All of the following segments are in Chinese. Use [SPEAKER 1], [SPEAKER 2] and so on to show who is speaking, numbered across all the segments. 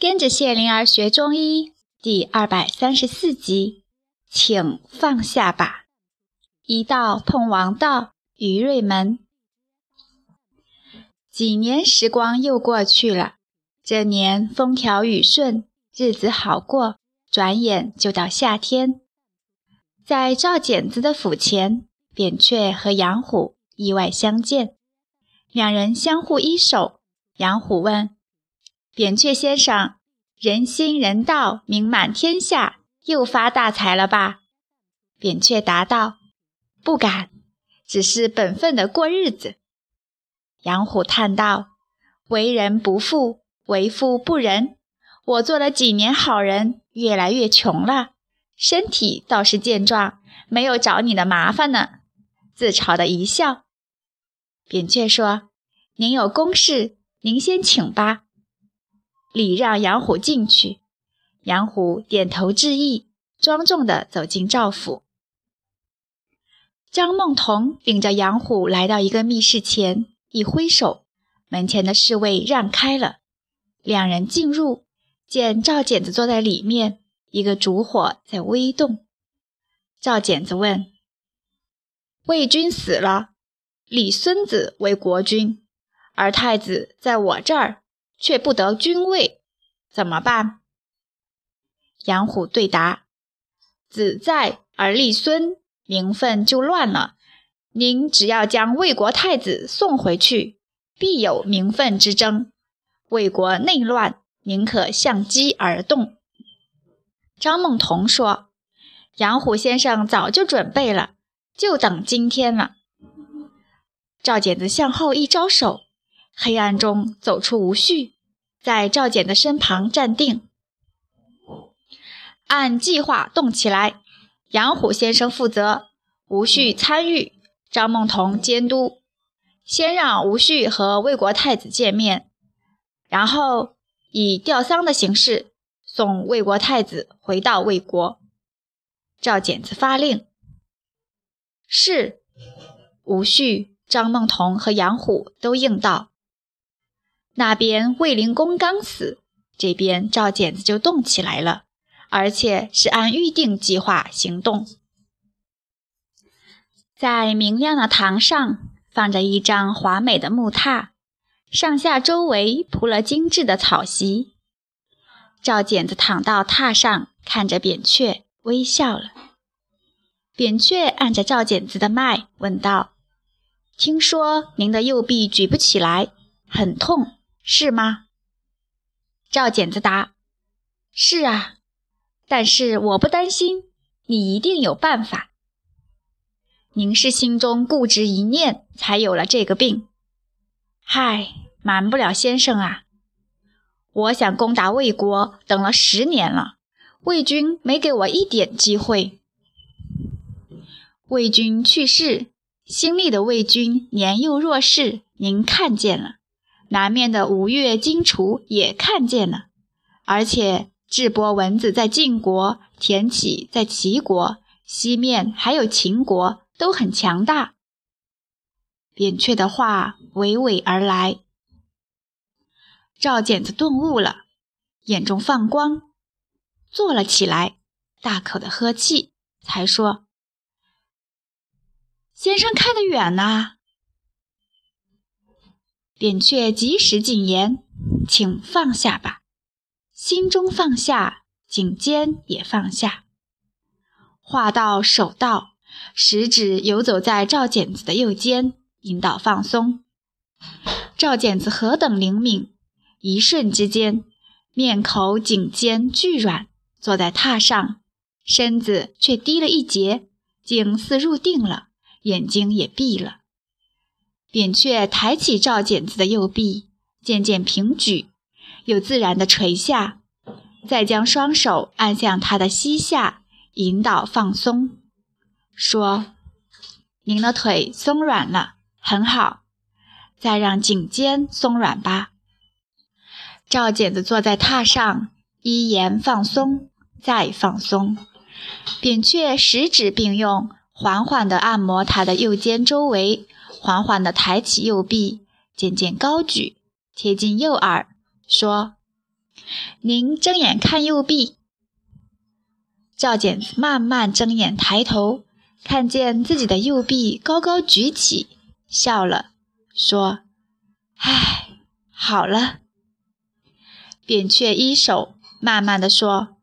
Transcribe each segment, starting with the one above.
[SPEAKER 1] 跟着谢灵儿学中医第二百三十四集，请放下吧。一道碰王道，于瑞门。几年时光又过去了，这年风调雨顺，日子好过，转眼就到夏天。在赵简子的府前，扁鹊和杨虎意外相见，两人相互依手。杨虎问。扁鹊先生，人心人道名满天下，又发大财了吧？扁鹊答道：“不敢，只是本分的过日子。”杨虎叹道：“为人不富，为富不仁。我做了几年好人，越来越穷了，身体倒是健壮，没有找你的麻烦呢。”自嘲的一笑。扁鹊说：“您有公事，您先请吧。”礼让杨虎进去，杨虎点头致意，庄重地走进赵府。张梦彤领着杨虎来到一个密室前，一挥手，门前的侍卫让开了。两人进入，见赵简子坐在里面，一个烛火在微动。赵简子问：“魏军死了，立孙子为国君，而太子在我这儿。”却不得君位，怎么办？杨虎对答：“子在而立孙，名分就乱了。您只要将魏国太子送回去，必有名分之争。魏国内乱，宁可相机而动。”张梦童说：“杨虎先生早就准备了，就等今天了。”赵简子向后一招手。黑暗中走出吴旭，在赵简的身旁站定，按计划动起来。杨虎先生负责，吴旭参与，张梦童监督。先让吴旭和魏国太子见面，然后以吊丧的形式送魏国太子回到魏国。赵简子发令，是。吴旭、张梦童和杨虎都应道。那边卫灵公刚死，这边赵简子就动起来了，而且是按预定计划行动。在明亮的堂上放着一张华美的木榻，上下周围铺了精致的草席。赵简子躺到榻上，看着扁鹊，微笑了。扁鹊按着赵简子的脉，问道：“听说您的右臂举不起来，很痛。”是吗？赵简子答：“是啊，但是我不担心，你一定有办法。您是心中固执一念，才有了这个病。嗨，瞒不了先生啊！我想攻打魏国，等了十年了，魏军没给我一点机会。魏军去世，新立的魏军年幼弱势，您看见了。”南面的吴越、荆楚也看见了，而且智伯文子在晋国，田启在齐国，西面还有秦国，都很强大。扁鹊的话娓娓而来，赵简子顿悟了，眼中放光，坐了起来，大口的喝气，才说：“先生看得远呐。”扁鹊及时进言：“请放下吧，心中放下，颈肩也放下。”话到手到，食指游走在赵简子的右肩，引导放松。赵简子何等灵敏，一瞬之间，面口、颈肩俱软，坐在榻上，身子却低了一截，竟似入定了，眼睛也闭了。扁鹊抬起赵简子的右臂，渐渐平举，又自然地垂下，再将双手按向他的膝下，引导放松，说：“您的腿松软了，很好，再让颈肩松软吧。”赵简子坐在榻上，依言放松，再放松。扁鹊十指并用，缓缓地按摩他的右肩周围。缓缓地抬起右臂，渐渐高举，贴近右耳，说：“您睁眼看右臂。”赵简慢慢睁眼抬头，看见自己的右臂高高举起，笑了，说：“唉，好了。”扁鹊一手慢慢的说：“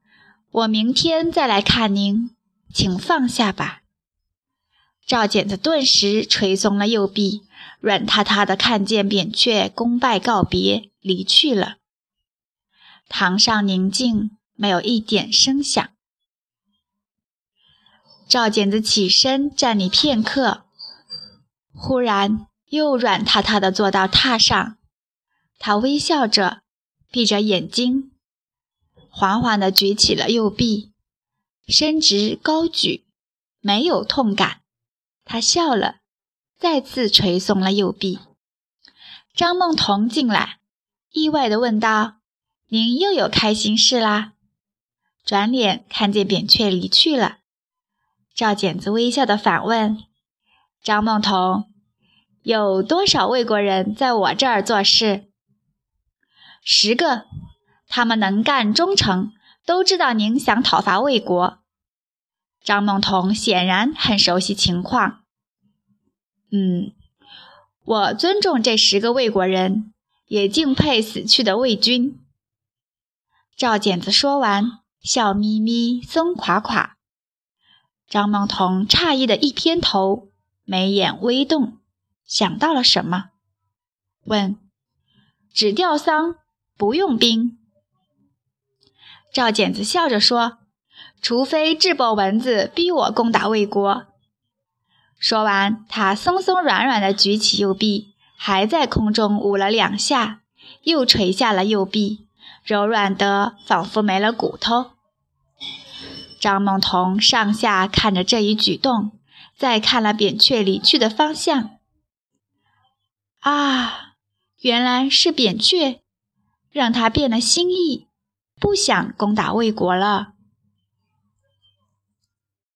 [SPEAKER 1] 我明天再来看您，请放下吧。”赵简子顿时垂松了右臂，软塌塌的看见扁鹊恭拜告别，离去了。堂上宁静，没有一点声响。赵简子起身站立片刻，忽然又软塌塌的坐到榻上。他微笑着，闭着眼睛，缓缓地举起了右臂，伸直高举，没有痛感。他笑了，再次垂松了右臂。张梦彤进来，意外地问道：“您又有开心事啦？”转脸看见扁鹊离去了，赵简子微笑地反问：“张梦彤，有多少魏国人在我这儿做事？”“十个，他们能干忠诚，都知道您想讨伐魏国。”张梦彤显然很熟悉情况。嗯，我尊重这十个魏国人，也敬佩死去的魏军。赵简子说完，笑眯眯，松垮垮。张梦彤诧异的一偏头，眉眼微动，想到了什么，问：“只吊丧，不用兵？”赵简子笑着说。除非智伯蚊子逼我攻打魏国。说完，他松松软软地举起右臂，还在空中舞了两下，又垂下了右臂，柔软得仿佛没了骨头。张梦彤上下看着这一举动，再看了扁鹊离去的方向。啊，原来是扁鹊，让他变了心意，不想攻打魏国了。